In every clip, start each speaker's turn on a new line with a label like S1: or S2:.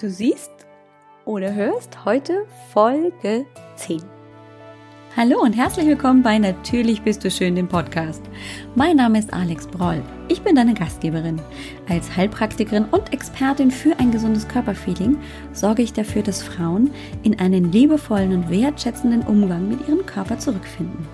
S1: Du siehst oder hörst heute Folge 10. Hallo und herzlich willkommen bei Natürlich bist du schön, dem Podcast. Mein Name ist Alex Broll. Ich bin deine Gastgeberin. Als Heilpraktikerin und Expertin für ein gesundes Körperfeeling sorge ich dafür, dass Frauen in einen liebevollen und wertschätzenden Umgang mit ihrem Körper zurückfinden.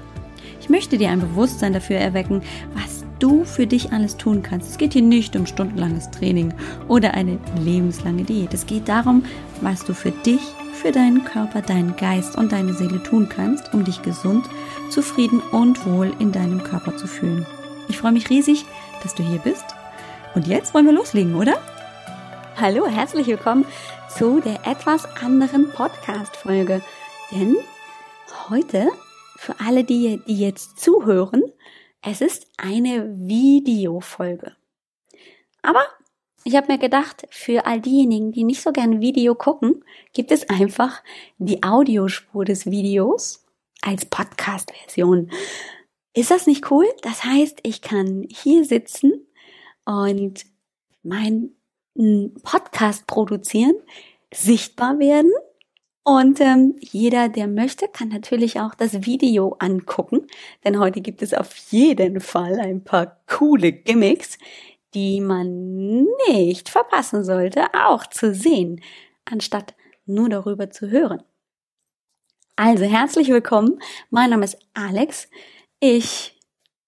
S1: Ich möchte dir ein Bewusstsein dafür erwecken, was du für dich alles tun kannst. Es geht hier nicht um stundenlanges Training oder eine lebenslange Diät. Es geht darum, was du für dich, für deinen Körper, deinen Geist und deine Seele tun kannst, um dich gesund, zufrieden und wohl in deinem Körper zu fühlen. Ich freue mich riesig, dass du hier bist. Und jetzt wollen wir loslegen, oder? Hallo, herzlich willkommen zu der etwas anderen Podcast-Folge. Denn heute, für alle, die, die jetzt zuhören, es ist eine Videofolge. Aber ich habe mir gedacht, für all diejenigen, die nicht so gern Video gucken, gibt es einfach die Audiospur des Videos als Podcast-Version. Ist das nicht cool? Das heißt, ich kann hier sitzen und meinen Podcast produzieren, sichtbar werden und ähm, jeder, der möchte, kann natürlich auch das Video angucken, denn heute gibt es auf jeden Fall ein paar coole Gimmicks, die man nicht verpassen sollte, auch zu sehen, anstatt nur darüber zu hören. Also herzlich willkommen, mein Name ist Alex, ich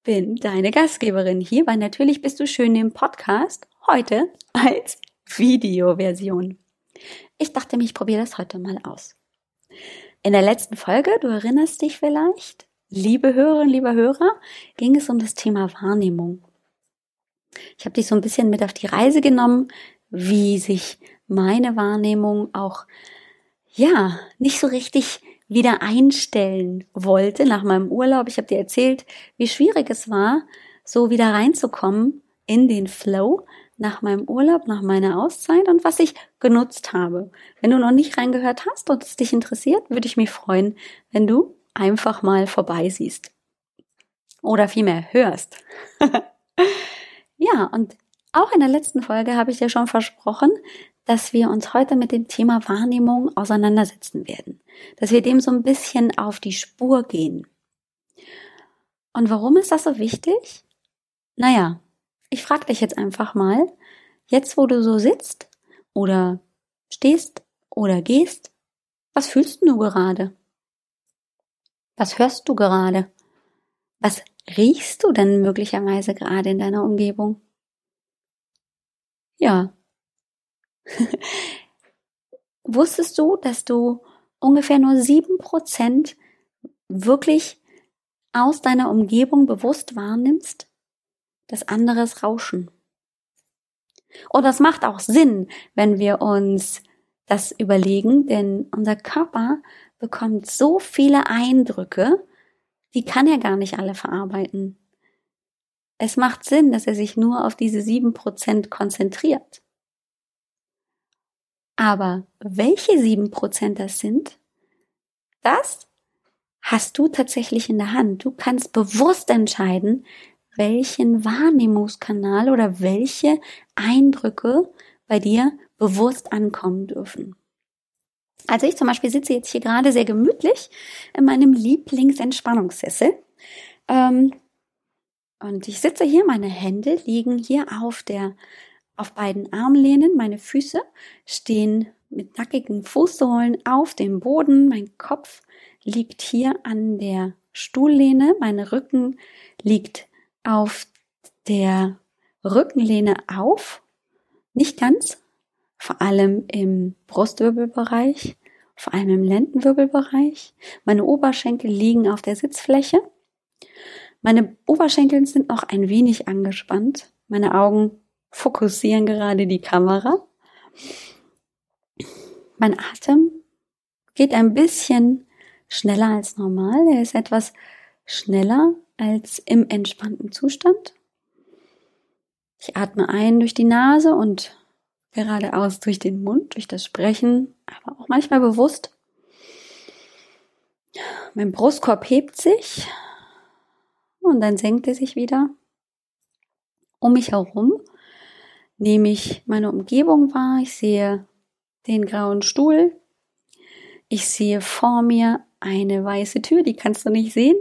S1: bin deine Gastgeberin hier bei Natürlich bist du schön im Podcast, heute als Videoversion. Ich dachte mir, ich probiere das heute mal aus. In der letzten Folge, du erinnerst dich vielleicht, liebe Hörerinnen, lieber Hörer, ging es um das Thema Wahrnehmung. Ich habe dich so ein bisschen mit auf die Reise genommen, wie sich meine Wahrnehmung auch, ja, nicht so richtig wieder einstellen wollte nach meinem Urlaub. Ich habe dir erzählt, wie schwierig es war, so wieder reinzukommen in den Flow, nach meinem Urlaub, nach meiner Auszeit und was ich genutzt habe. Wenn du noch nicht reingehört hast und es dich interessiert, würde ich mich freuen, wenn du einfach mal vorbeisiehst. Oder vielmehr hörst. ja, und auch in der letzten Folge habe ich dir schon versprochen, dass wir uns heute mit dem Thema Wahrnehmung auseinandersetzen werden. Dass wir dem so ein bisschen auf die Spur gehen. Und warum ist das so wichtig? Naja, ich frage dich jetzt einfach mal, jetzt wo du so sitzt oder stehst oder gehst, was fühlst du gerade? Was hörst du gerade? Was riechst du denn möglicherweise gerade in deiner Umgebung? Ja. Wusstest du, dass du ungefähr nur sieben Prozent wirklich aus deiner Umgebung bewusst wahrnimmst? Das anderes Rauschen. Und das macht auch Sinn, wenn wir uns das überlegen, denn unser Körper bekommt so viele Eindrücke, die kann er gar nicht alle verarbeiten. Es macht Sinn, dass er sich nur auf diese sieben Prozent konzentriert. Aber welche sieben Prozent das sind, das hast du tatsächlich in der Hand. Du kannst bewusst entscheiden, welchen Wahrnehmungskanal oder welche Eindrücke bei dir bewusst ankommen dürfen. Also ich zum Beispiel sitze jetzt hier gerade sehr gemütlich in meinem Lieblingsentspannungssessel. Ähm, und ich sitze hier, meine Hände liegen hier auf der, auf beiden Armlehnen, meine Füße stehen mit nackigen Fußsohlen auf dem Boden, mein Kopf liegt hier an der Stuhllehne, mein Rücken liegt auf der Rückenlehne auf, nicht ganz, vor allem im Brustwirbelbereich, vor allem im Lendenwirbelbereich. Meine Oberschenkel liegen auf der Sitzfläche. Meine Oberschenkel sind noch ein wenig angespannt. Meine Augen fokussieren gerade die Kamera. Mein Atem geht ein bisschen schneller als normal. Er ist etwas schneller als im entspannten Zustand. Ich atme ein durch die Nase und geradeaus durch den Mund, durch das Sprechen, aber auch manchmal bewusst. Mein Brustkorb hebt sich und dann senkt er sich wieder. Um mich herum nehme ich meine Umgebung wahr. Ich sehe den grauen Stuhl. Ich sehe vor mir eine weiße Tür, die kannst du nicht sehen.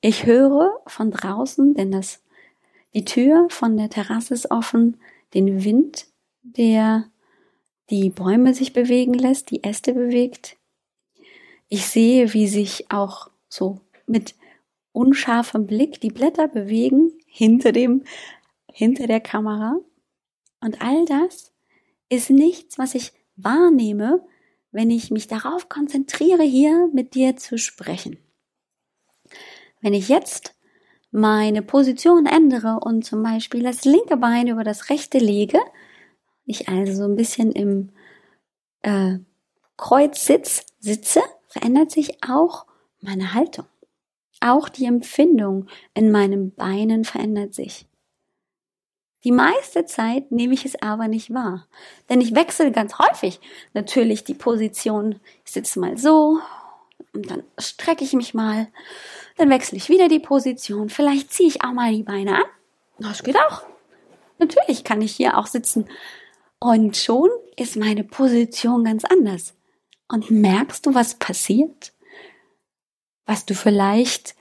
S1: Ich höre von draußen, denn das, die Tür von der Terrasse ist offen, den Wind, der die Bäume sich bewegen lässt, die Äste bewegt. Ich sehe, wie sich auch so mit unscharfem Blick die Blätter bewegen hinter dem, hinter der Kamera. Und all das ist nichts, was ich wahrnehme, wenn ich mich darauf konzentriere, hier mit dir zu sprechen. Wenn ich jetzt meine Position ändere und zum Beispiel das linke Bein über das rechte lege, ich also so ein bisschen im äh, Kreuzsitz sitze, verändert sich auch meine Haltung. Auch die Empfindung in meinen Beinen verändert sich. Die meiste Zeit nehme ich es aber nicht wahr, denn ich wechsle ganz häufig natürlich die Position. Ich sitze mal so und dann strecke ich mich mal, dann wechsle ich wieder die Position. Vielleicht ziehe ich auch mal die Beine an. Das geht auch. Natürlich kann ich hier auch sitzen und schon ist meine Position ganz anders. Und merkst du, was passiert? Was du vielleicht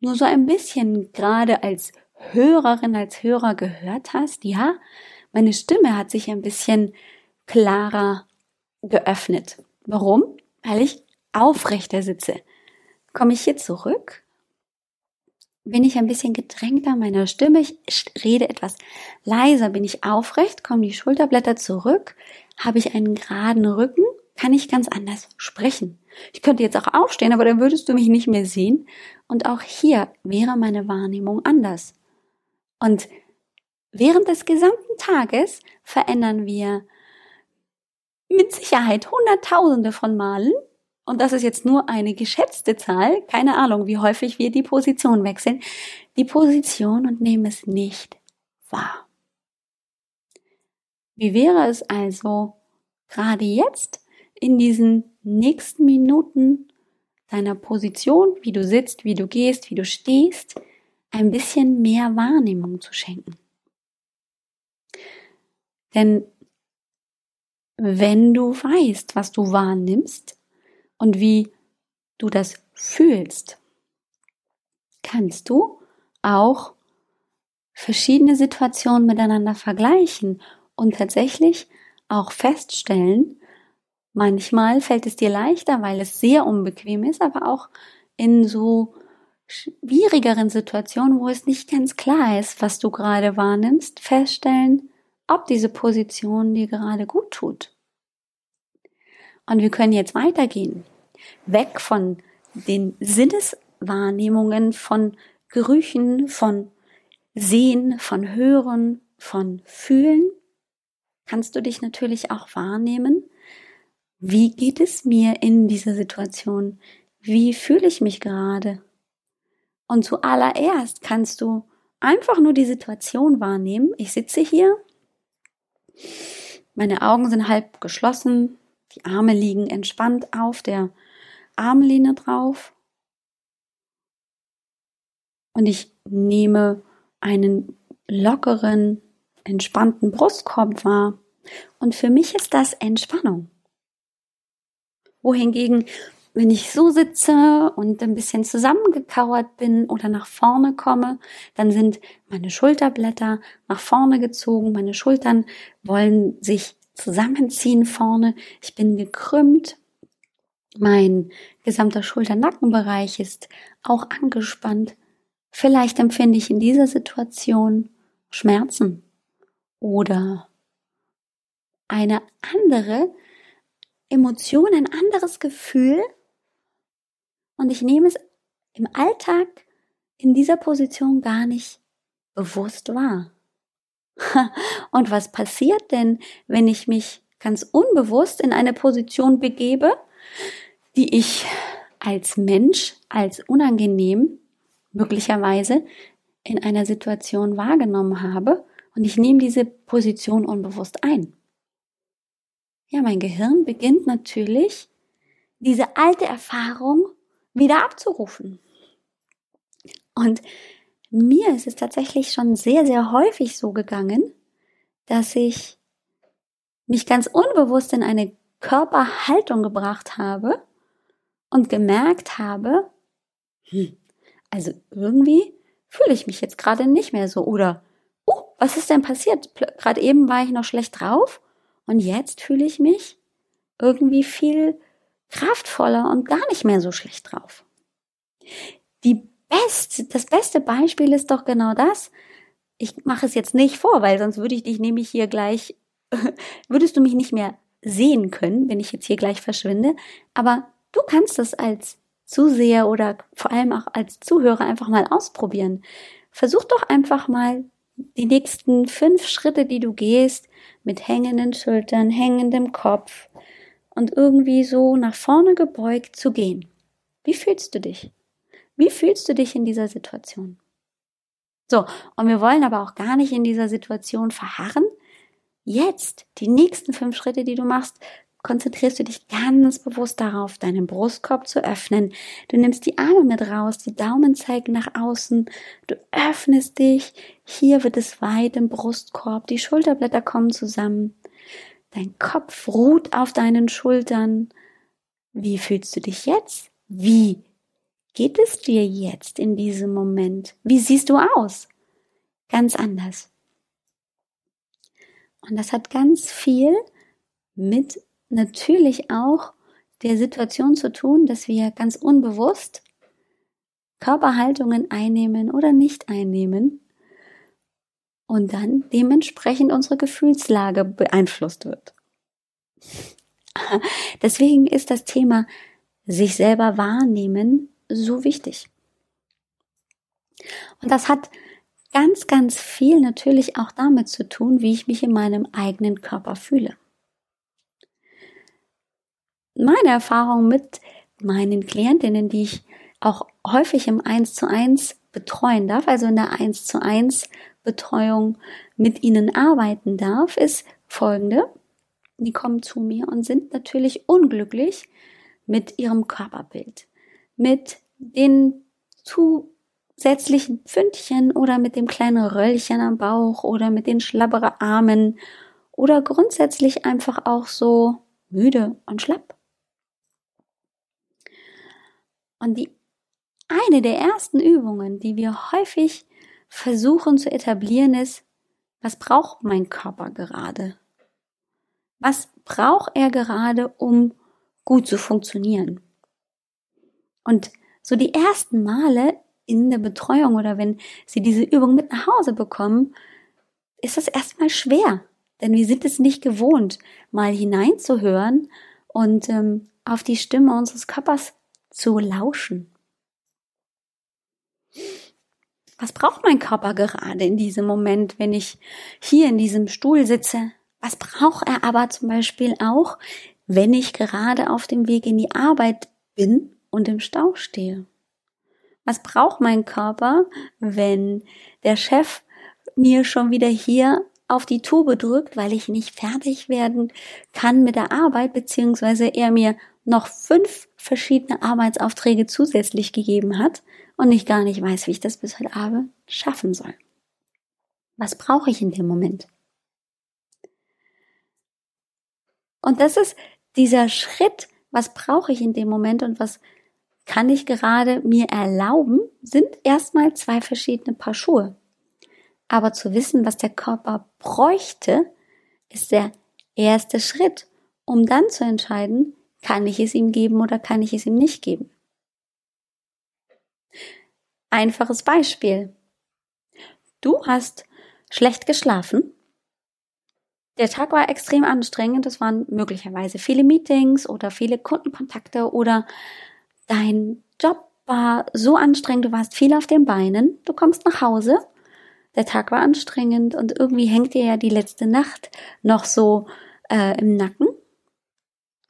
S1: nur so ein bisschen gerade als Hörerin, als Hörer gehört hast? Ja, meine Stimme hat sich ein bisschen klarer geöffnet. Warum? Weil ich aufrechter sitze. Komme ich hier zurück bin ich ein bisschen gedrängter meiner Stimme, ich rede etwas leiser, bin ich aufrecht, kommen die Schulterblätter zurück, habe ich einen geraden Rücken, kann ich ganz anders sprechen. Ich könnte jetzt auch aufstehen, aber dann würdest du mich nicht mehr sehen. Und auch hier wäre meine Wahrnehmung anders. Und während des gesamten Tages verändern wir mit Sicherheit Hunderttausende von Malen und das ist jetzt nur eine geschätzte Zahl, keine Ahnung, wie häufig wir die Position wechseln, die Position und nehmen es nicht wahr. Wie wäre es also gerade jetzt in diesen nächsten Minuten deiner Position, wie du sitzt, wie du gehst, wie du stehst, ein bisschen mehr Wahrnehmung zu schenken? Denn wenn du weißt, was du wahrnimmst, und wie du das fühlst, kannst du auch verschiedene Situationen miteinander vergleichen und tatsächlich auch feststellen, manchmal fällt es dir leichter, weil es sehr unbequem ist, aber auch in so schwierigeren Situationen, wo es nicht ganz klar ist, was du gerade wahrnimmst, feststellen, ob diese Position dir gerade gut tut. Und wir können jetzt weitergehen. Weg von den Sinneswahrnehmungen, von Gerüchen, von Sehen, von Hören, von Fühlen. Kannst du dich natürlich auch wahrnehmen. Wie geht es mir in dieser Situation? Wie fühle ich mich gerade? Und zuallererst kannst du einfach nur die Situation wahrnehmen. Ich sitze hier, meine Augen sind halb geschlossen, die Arme liegen entspannt auf der Armlehne drauf. Und ich nehme einen lockeren, entspannten Brustkorb wahr. Und für mich ist das Entspannung. Wohingegen, wenn ich so sitze und ein bisschen zusammengekauert bin oder nach vorne komme, dann sind meine Schulterblätter nach vorne gezogen, meine Schultern wollen sich zusammenziehen vorne. Ich bin gekrümmt. Mein gesamter Schulter-Nackenbereich ist auch angespannt. Vielleicht empfinde ich in dieser Situation Schmerzen oder eine andere Emotion, ein anderes Gefühl. Und ich nehme es im Alltag in dieser Position gar nicht bewusst wahr. Und was passiert denn, wenn ich mich ganz unbewusst in eine Position begebe, die ich als Mensch, als unangenehm möglicherweise in einer Situation wahrgenommen habe und ich nehme diese Position unbewusst ein. Ja, mein Gehirn beginnt natürlich, diese alte Erfahrung wieder abzurufen. Und mir ist es tatsächlich schon sehr, sehr häufig so gegangen, dass ich mich ganz unbewusst in eine Körperhaltung gebracht habe und gemerkt habe, hm, also irgendwie fühle ich mich jetzt gerade nicht mehr so oder oh, was ist denn passiert? Gerade eben war ich noch schlecht drauf und jetzt fühle ich mich irgendwie viel kraftvoller und gar nicht mehr so schlecht drauf. Die beste, das beste Beispiel ist doch genau das. Ich mache es jetzt nicht vor, weil sonst würde ich dich nämlich hier gleich, würdest du mich nicht mehr sehen können, wenn ich jetzt hier gleich verschwinde. Aber du kannst es als Zuseher oder vor allem auch als Zuhörer einfach mal ausprobieren. Versuch doch einfach mal die nächsten fünf Schritte, die du gehst, mit hängenden Schultern, hängendem Kopf und irgendwie so nach vorne gebeugt zu gehen. Wie fühlst du dich? Wie fühlst du dich in dieser Situation? So, und wir wollen aber auch gar nicht in dieser Situation verharren. Jetzt, die nächsten fünf Schritte, die du machst, konzentrierst du dich ganz bewusst darauf, deinen Brustkorb zu öffnen. Du nimmst die Arme mit raus, die Daumen zeigen nach außen, du öffnest dich, hier wird es weit im Brustkorb, die Schulterblätter kommen zusammen, dein Kopf ruht auf deinen Schultern. Wie fühlst du dich jetzt? Wie geht es dir jetzt in diesem Moment? Wie siehst du aus? Ganz anders. Und das hat ganz viel mit natürlich auch der Situation zu tun, dass wir ganz unbewusst Körperhaltungen einnehmen oder nicht einnehmen und dann dementsprechend unsere Gefühlslage beeinflusst wird. Deswegen ist das Thema sich selber wahrnehmen so wichtig. Und das hat ganz, ganz viel natürlich auch damit zu tun, wie ich mich in meinem eigenen Körper fühle meine Erfahrung mit meinen Klientinnen, die ich auch häufig im 1 zu 1 betreuen darf, also in der 1 zu 1 Betreuung mit ihnen arbeiten darf, ist folgende. Die kommen zu mir und sind natürlich unglücklich mit ihrem Körperbild, mit den zusätzlichen Pfündchen oder mit dem kleinen Röllchen am Bauch oder mit den schlabberen Armen oder grundsätzlich einfach auch so müde und schlapp. Und die eine der ersten Übungen, die wir häufig versuchen zu etablieren, ist, was braucht mein Körper gerade? Was braucht er gerade, um gut zu funktionieren? Und so die ersten Male in der Betreuung oder wenn Sie diese Übung mit nach Hause bekommen, ist das erstmal schwer, denn wir sind es nicht gewohnt, mal hineinzuhören und ähm, auf die Stimme unseres Körpers zu lauschen. Was braucht mein Körper gerade in diesem Moment, wenn ich hier in diesem Stuhl sitze? Was braucht er aber zum Beispiel auch, wenn ich gerade auf dem Weg in die Arbeit bin und im Stau stehe? Was braucht mein Körper, wenn der Chef mir schon wieder hier auf die Tube drückt, weil ich nicht fertig werden kann mit der Arbeit, beziehungsweise er mir noch fünf verschiedene Arbeitsaufträge zusätzlich gegeben hat und ich gar nicht weiß, wie ich das bis heute Abend schaffen soll. Was brauche ich in dem Moment? Und das ist dieser Schritt, was brauche ich in dem Moment und was kann ich gerade mir erlauben, sind erstmal zwei verschiedene Paar Schuhe. Aber zu wissen, was der Körper bräuchte, ist der erste Schritt, um dann zu entscheiden, kann ich es ihm geben oder kann ich es ihm nicht geben? Einfaches Beispiel. Du hast schlecht geschlafen. Der Tag war extrem anstrengend. Es waren möglicherweise viele Meetings oder viele Kundenkontakte oder dein Job war so anstrengend. Du warst viel auf den Beinen. Du kommst nach Hause. Der Tag war anstrengend und irgendwie hängt dir ja die letzte Nacht noch so äh, im Nacken.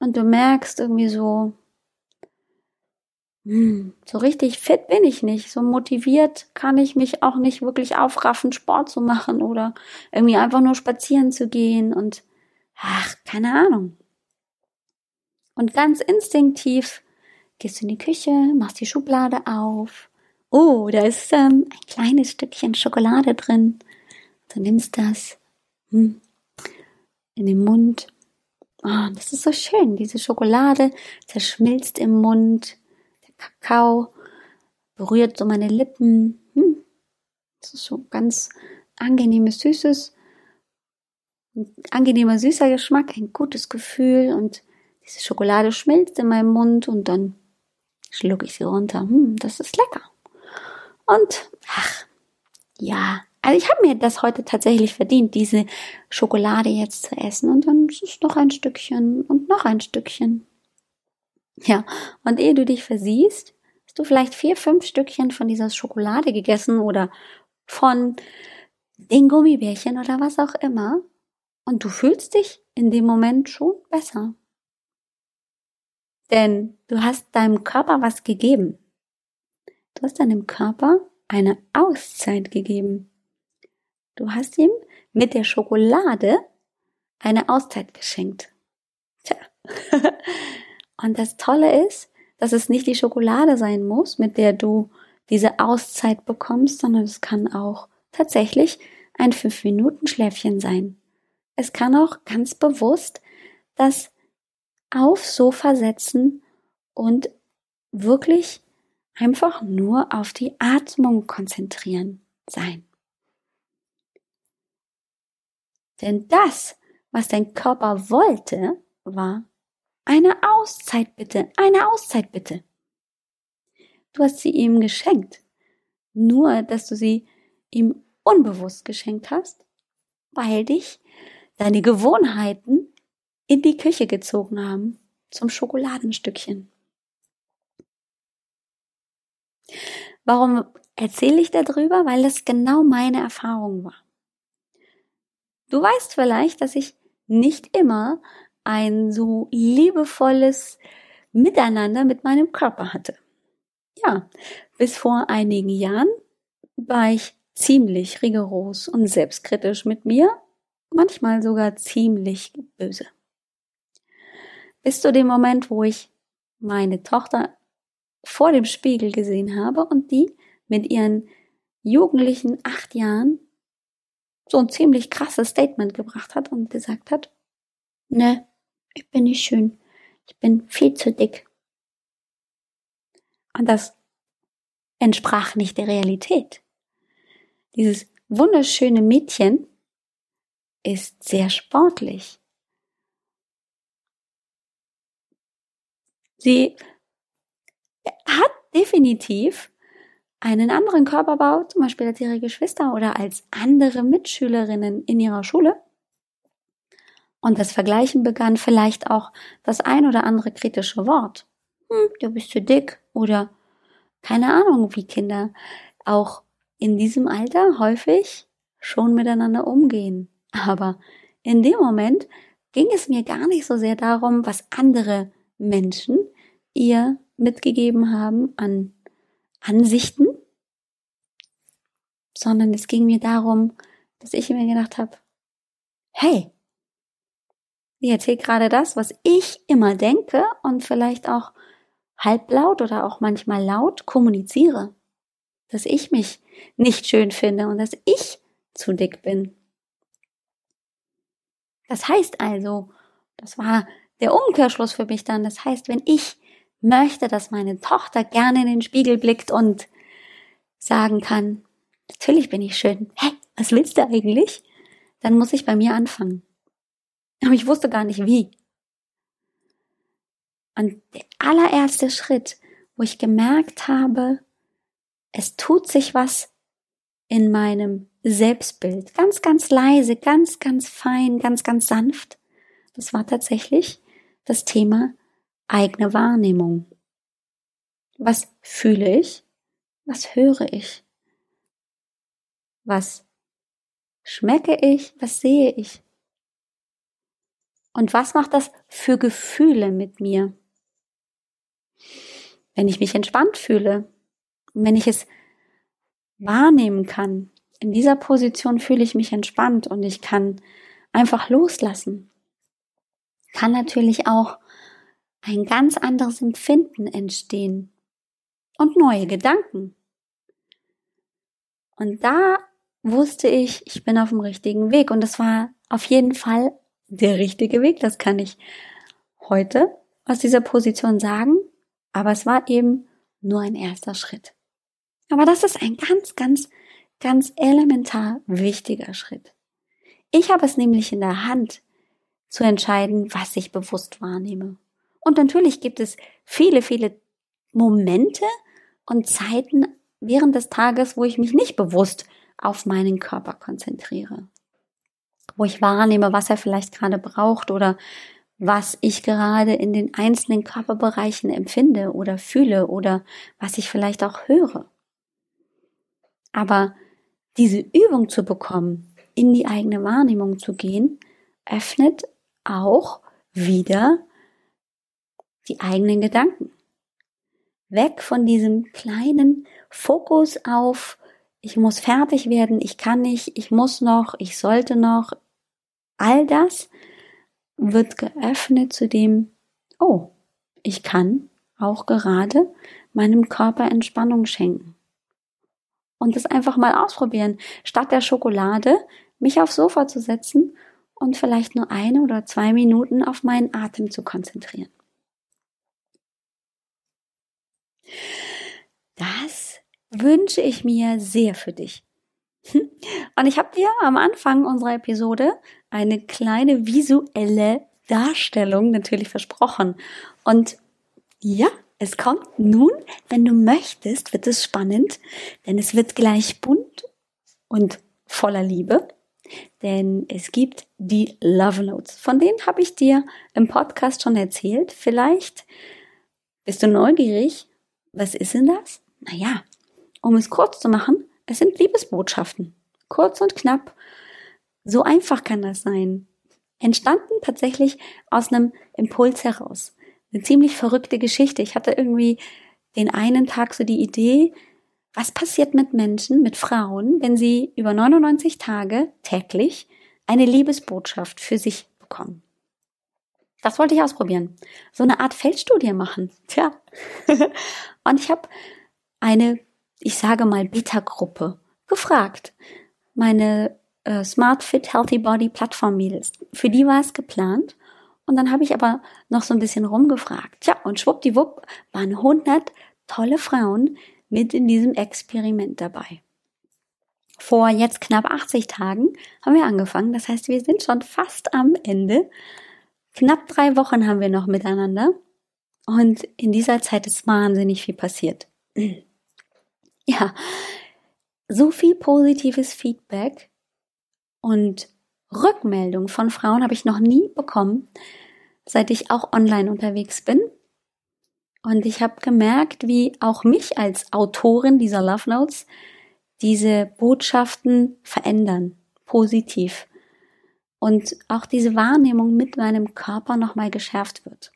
S1: Und du merkst irgendwie so, hm, so richtig fit bin ich nicht. So motiviert kann ich mich auch nicht wirklich aufraffen, Sport zu machen oder irgendwie einfach nur spazieren zu gehen und ach, keine Ahnung. Und ganz instinktiv gehst du in die Küche, machst die Schublade auf. Oh, da ist ähm, ein kleines Stückchen Schokolade drin. Du nimmst das, hm, in den Mund. Oh, das ist so schön. Diese Schokolade zerschmilzt im Mund. Der Kakao berührt so meine Lippen. Hm. Das ist so ganz angenehmes, süßes, ein angenehmer, süßer Geschmack, ein gutes Gefühl und diese Schokolade schmilzt in meinem Mund und dann schlucke ich sie runter. Hm, das ist lecker. Und, ach, ja, also ich habe mir das heute tatsächlich verdient, diese Schokolade jetzt zu essen. Und dann ist es noch ein Stückchen und noch ein Stückchen. Ja, und ehe du dich versiehst, hast du vielleicht vier, fünf Stückchen von dieser Schokolade gegessen oder von den Gummibärchen oder was auch immer. Und du fühlst dich in dem Moment schon besser. Denn du hast deinem Körper was gegeben. Du hast deinem Körper eine Auszeit gegeben. Du hast ihm mit der Schokolade eine Auszeit geschenkt. Tja. Und das Tolle ist, dass es nicht die Schokolade sein muss, mit der du diese Auszeit bekommst, sondern es kann auch tatsächlich ein 5-Minuten-Schläfchen sein. Es kann auch ganz bewusst das aufs Sofa setzen und wirklich einfach nur auf die Atmung konzentrieren sein. Denn das, was dein Körper wollte, war eine Auszeit bitte, eine Auszeit bitte. Du hast sie ihm geschenkt. Nur, dass du sie ihm unbewusst geschenkt hast, weil dich deine Gewohnheiten in die Küche gezogen haben zum Schokoladenstückchen. Warum erzähle ich darüber? Weil das genau meine Erfahrung war. Du weißt vielleicht, dass ich nicht immer ein so liebevolles Miteinander mit meinem Körper hatte. Ja, bis vor einigen Jahren war ich ziemlich rigoros und selbstkritisch mit mir, manchmal sogar ziemlich böse. Bis zu dem Moment, wo ich meine Tochter vor dem Spiegel gesehen habe und die mit ihren jugendlichen acht Jahren so ein ziemlich krasses Statement gebracht hat und gesagt hat, ne, ich bin nicht schön, ich bin viel zu dick. Und das entsprach nicht der Realität. Dieses wunderschöne Mädchen ist sehr sportlich. Sie hat definitiv einen anderen Körperbau, zum Beispiel als ihre Geschwister oder als andere Mitschülerinnen in ihrer Schule. Und das Vergleichen begann vielleicht auch das ein oder andere kritische Wort. Hm, du bist zu dick oder keine Ahnung, wie Kinder auch in diesem Alter häufig schon miteinander umgehen. Aber in dem Moment ging es mir gar nicht so sehr darum, was andere Menschen ihr mitgegeben haben an Ansichten, sondern es ging mir darum, dass ich mir gedacht habe, hey, ich erzähle gerade das, was ich immer denke und vielleicht auch halblaut oder auch manchmal laut kommuniziere, dass ich mich nicht schön finde und dass ich zu dick bin. Das heißt also, das war der Umkehrschluss für mich dann, das heißt, wenn ich möchte, dass meine Tochter gerne in den Spiegel blickt und sagen kann, natürlich bin ich schön. Hä, was willst du eigentlich? Dann muss ich bei mir anfangen. Aber ich wusste gar nicht wie. Und der allererste Schritt, wo ich gemerkt habe, es tut sich was in meinem Selbstbild. Ganz, ganz leise, ganz, ganz fein, ganz, ganz sanft. Das war tatsächlich das Thema eigene Wahrnehmung. Was fühle ich? Was höre ich? Was schmecke ich? Was sehe ich? Und was macht das für Gefühle mit mir? Wenn ich mich entspannt fühle, wenn ich es wahrnehmen kann, in dieser Position fühle ich mich entspannt und ich kann einfach loslassen. Kann natürlich auch ein ganz anderes Empfinden entstehen und neue Gedanken. Und da wusste ich, ich bin auf dem richtigen Weg und das war auf jeden Fall der richtige Weg, das kann ich heute aus dieser Position sagen, aber es war eben nur ein erster Schritt. Aber das ist ein ganz, ganz, ganz elementar wichtiger Schritt. Ich habe es nämlich in der Hand, zu entscheiden, was ich bewusst wahrnehme. Und natürlich gibt es viele, viele Momente und Zeiten während des Tages, wo ich mich nicht bewusst auf meinen Körper konzentriere. Wo ich wahrnehme, was er vielleicht gerade braucht oder was ich gerade in den einzelnen Körperbereichen empfinde oder fühle oder was ich vielleicht auch höre. Aber diese Übung zu bekommen, in die eigene Wahrnehmung zu gehen, öffnet auch wieder die eigenen Gedanken. Weg von diesem kleinen Fokus auf, ich muss fertig werden, ich kann nicht, ich muss noch, ich sollte noch. All das wird geöffnet zu dem, oh, ich kann auch gerade meinem Körper Entspannung schenken. Und das einfach mal ausprobieren. Statt der Schokolade mich aufs Sofa zu setzen und vielleicht nur eine oder zwei Minuten auf meinen Atem zu konzentrieren. Das wünsche ich mir sehr für dich. Und ich habe dir am Anfang unserer Episode eine kleine visuelle Darstellung natürlich versprochen. Und ja, es kommt nun, wenn du möchtest, wird es spannend, denn es wird gleich bunt und voller Liebe. Denn es gibt die Love Notes. Von denen habe ich dir im Podcast schon erzählt. Vielleicht bist du neugierig. Was ist denn das? Naja, um es kurz zu machen, es sind Liebesbotschaften. Kurz und knapp. So einfach kann das sein. Entstanden tatsächlich aus einem Impuls heraus. Eine ziemlich verrückte Geschichte. Ich hatte irgendwie den einen Tag so die Idee, was passiert mit Menschen, mit Frauen, wenn sie über 99 Tage täglich eine Liebesbotschaft für sich bekommen? Das wollte ich ausprobieren. So eine Art Feldstudie machen. Tja. Und ich habe eine, ich sage mal, Beta-Gruppe gefragt. Meine äh, Smart Fit Healthy Body Plattform Mädels. Für die war es geplant. Und dann habe ich aber noch so ein bisschen rumgefragt. Tja, und schwuppdiwupp waren 100 tolle Frauen, mit in diesem Experiment dabei. Vor jetzt knapp 80 Tagen haben wir angefangen. Das heißt, wir sind schon fast am Ende. Knapp drei Wochen haben wir noch miteinander. Und in dieser Zeit ist wahnsinnig viel passiert. Ja, so viel positives Feedback und Rückmeldung von Frauen habe ich noch nie bekommen, seit ich auch online unterwegs bin. Und ich habe gemerkt, wie auch mich als Autorin dieser Love Notes diese Botschaften verändern, positiv. Und auch diese Wahrnehmung mit meinem Körper nochmal geschärft wird.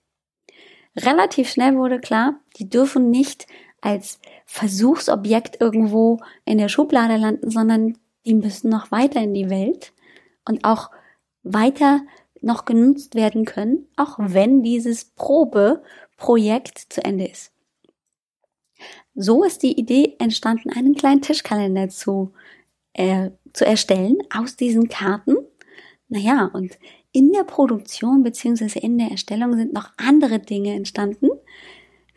S1: Relativ schnell wurde klar, die dürfen nicht als Versuchsobjekt irgendwo in der Schublade landen, sondern die müssen noch weiter in die Welt und auch weiter noch genutzt werden können, auch wenn dieses Probe Projekt zu Ende ist. So ist die Idee entstanden, einen kleinen Tischkalender zu, äh, zu erstellen aus diesen Karten. Naja, und in der Produktion beziehungsweise in der Erstellung sind noch andere Dinge entstanden,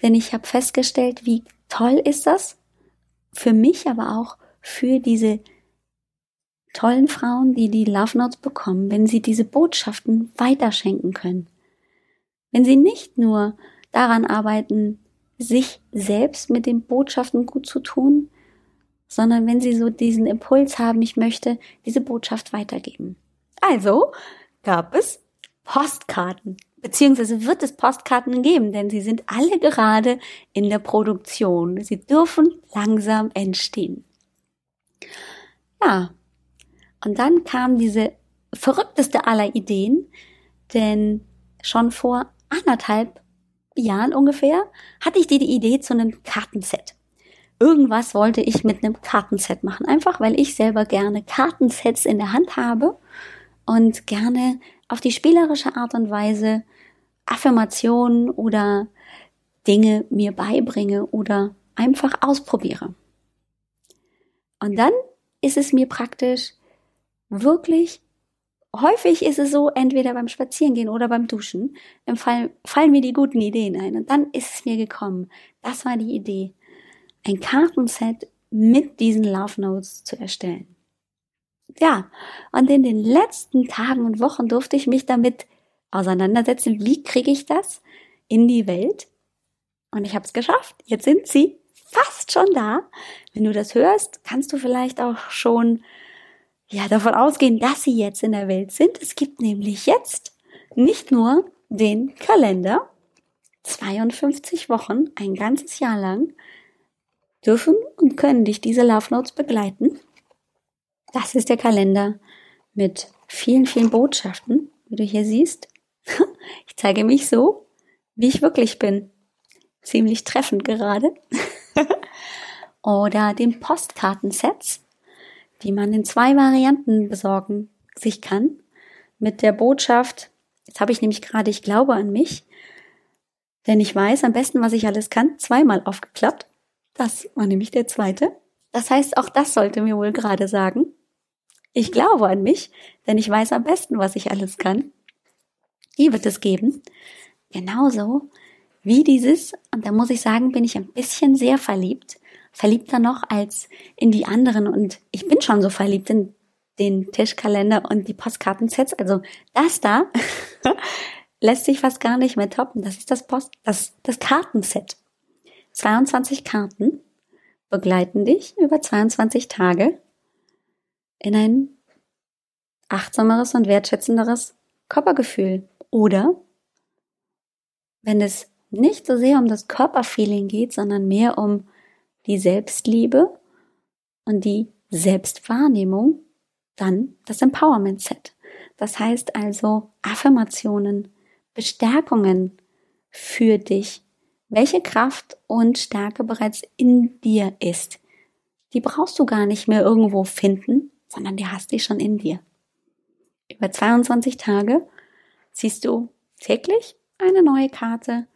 S1: denn ich habe festgestellt, wie toll ist das für mich, aber auch für diese tollen Frauen, die die Love Notes bekommen, wenn sie diese Botschaften weiterschenken können. Wenn sie nicht nur daran arbeiten, sich selbst mit den Botschaften gut zu tun, sondern wenn sie so diesen Impuls haben, ich möchte diese Botschaft weitergeben. Also gab es Postkarten, beziehungsweise wird es Postkarten geben, denn sie sind alle gerade in der Produktion. Sie dürfen langsam entstehen. Ja, und dann kam diese verrückteste aller Ideen, denn schon vor anderthalb Jahren ungefähr hatte ich die, die Idee zu einem Kartenset. Irgendwas wollte ich mit einem Kartenset machen, einfach weil ich selber gerne Kartensets in der Hand habe und gerne auf die spielerische Art und Weise Affirmationen oder Dinge mir beibringe oder einfach ausprobiere. Und dann ist es mir praktisch wirklich häufig ist es so, entweder beim Spazierengehen oder beim Duschen, im Fall, fallen mir die guten Ideen ein. Und dann ist es mir gekommen. Das war die Idee. Ein Kartenset mit diesen Love Notes zu erstellen. Ja, und in den letzten Tagen und Wochen durfte ich mich damit auseinandersetzen, wie kriege ich das in die Welt? Und ich habe es geschafft. Jetzt sind sie fast schon da. Wenn du das hörst, kannst du vielleicht auch schon ja davon ausgehen, dass sie jetzt in der Welt sind. Es gibt nämlich jetzt nicht nur den Kalender, 52 Wochen, ein ganzes Jahr lang, dürfen und können dich diese Love Notes begleiten. Das ist der Kalender mit vielen, vielen Botschaften, wie du hier siehst. Ich zeige mich so, wie ich wirklich bin. Ziemlich treffend gerade. Oder den Postkartensets, die man in zwei Varianten besorgen sich kann. Mit der Botschaft, jetzt habe ich nämlich gerade, ich glaube an mich, denn ich weiß am besten, was ich alles kann, zweimal aufgeklappt. Das war nämlich der zweite. Das heißt, auch das sollte mir wohl gerade sagen. Ich glaube an mich, denn ich weiß am besten, was ich alles kann. Die wird es geben. Genauso wie dieses, und da muss ich sagen, bin ich ein bisschen sehr verliebt. Verliebter noch als in die anderen und ich bin schon so verliebt in den Tischkalender und die Postkartensets. Also das da lässt sich fast gar nicht mehr toppen. Das ist das Post, das, das Kartenset. 22 Karten begleiten dich über 22 Tage in ein achtsameres und wertschätzenderes Körpergefühl. Oder wenn es nicht so sehr um das Körperfeeling geht, sondern mehr um die Selbstliebe und die Selbstwahrnehmung, dann das Empowerment Set. Das heißt also Affirmationen, Bestärkungen für dich, welche Kraft und Stärke bereits in dir ist. Die brauchst du gar nicht mehr irgendwo finden, sondern die hast du schon in dir. Über 22 Tage ziehst du täglich eine neue Karte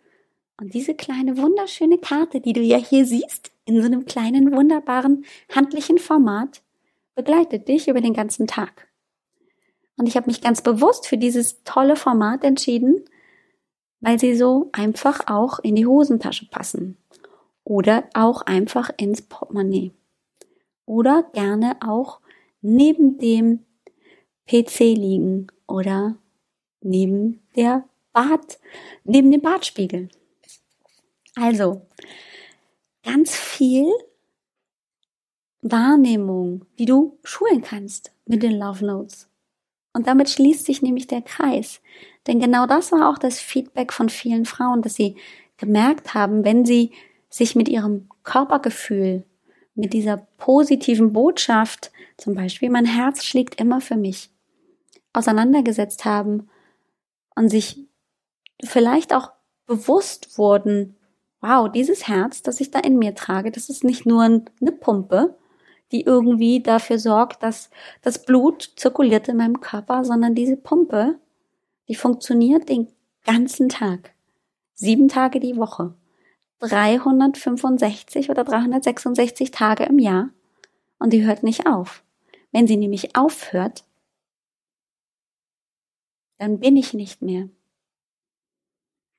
S1: und diese kleine wunderschöne Karte, die du ja hier siehst, in so einem kleinen wunderbaren handlichen Format, begleitet dich über den ganzen Tag. Und ich habe mich ganz bewusst für dieses tolle Format entschieden, weil sie so einfach auch in die Hosentasche passen oder auch einfach ins Portemonnaie oder gerne auch neben dem PC liegen oder neben der Bad, neben dem Badspiegel. Also, ganz viel Wahrnehmung, die du schulen kannst mit den Love Notes. Und damit schließt sich nämlich der Kreis. Denn genau das war auch das Feedback von vielen Frauen, dass sie gemerkt haben, wenn sie sich mit ihrem Körpergefühl, mit dieser positiven Botschaft, zum Beispiel mein Herz schlägt immer für mich, auseinandergesetzt haben und sich vielleicht auch bewusst wurden, wow, dieses Herz, das ich da in mir trage, das ist nicht nur eine Pumpe, die irgendwie dafür sorgt, dass das Blut zirkuliert in meinem Körper, sondern diese Pumpe, die funktioniert den ganzen Tag. Sieben Tage die Woche. 365 oder 366 Tage im Jahr. Und die hört nicht auf. Wenn sie nämlich aufhört, dann bin ich nicht mehr.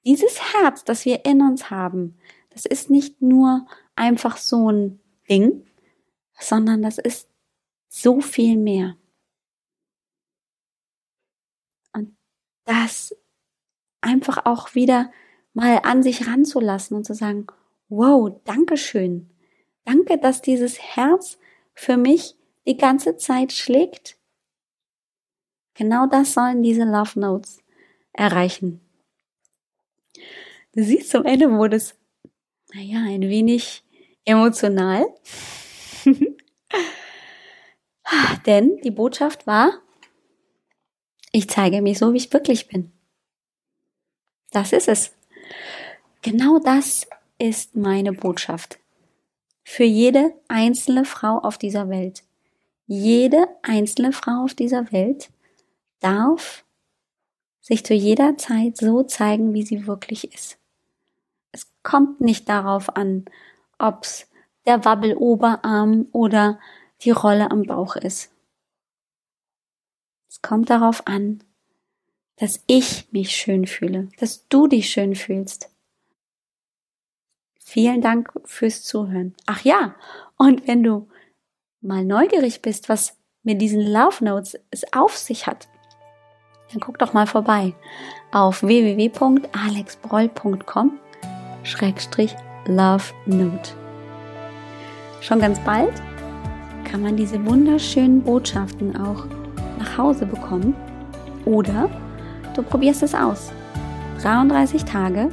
S1: Dieses Herz, das wir in uns haben, das ist nicht nur einfach so ein Ding, sondern das ist so viel mehr. Und das einfach auch wieder mal an sich ranzulassen und zu sagen, wow, danke schön. Danke, dass dieses Herz für mich die ganze Zeit schlägt. Genau das sollen diese Love Notes erreichen. Du siehst, zum Ende wurde es, naja, ein wenig emotional. Denn die Botschaft war, ich zeige mich so, wie ich wirklich bin. Das ist es. Genau das ist meine Botschaft. Für jede einzelne Frau auf dieser Welt. Jede einzelne Frau auf dieser Welt darf sich zu jeder Zeit so zeigen, wie sie wirklich ist. Es kommt nicht darauf an, ob's der Wabbeloberarm oder die Rolle am Bauch ist. Es kommt darauf an, dass ich mich schön fühle, dass du dich schön fühlst. Vielen Dank fürs Zuhören. Ach ja, und wenn du mal neugierig bist, was mit diesen Love Notes es auf sich hat, dann guck doch mal vorbei auf www.alexbroll.com Schrägstrich Love Note. Schon ganz bald kann man diese wunderschönen Botschaften auch nach Hause bekommen oder du probierst es aus. 33 Tage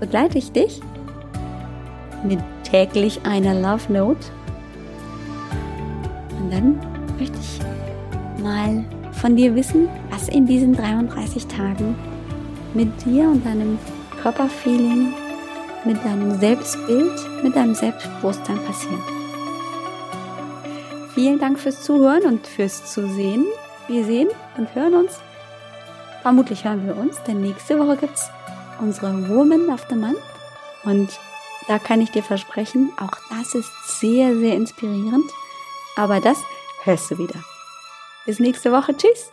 S1: begleite ich dich mit täglich einer Love Note. Und dann möchte ich mal von dir wissen, was in diesen 33 Tagen mit dir und deinem Körperfeeling, mit deinem Selbstbild, mit deinem Selbstbewusstsein passiert. Vielen Dank fürs Zuhören und fürs Zusehen. Wir sehen und hören uns. Vermutlich hören wir uns, denn nächste Woche gibt es unsere Woman of the Month. Und da kann ich dir versprechen, auch das ist sehr, sehr inspirierend. Aber das hörst du wieder. Bis nächste Woche. Tschüss.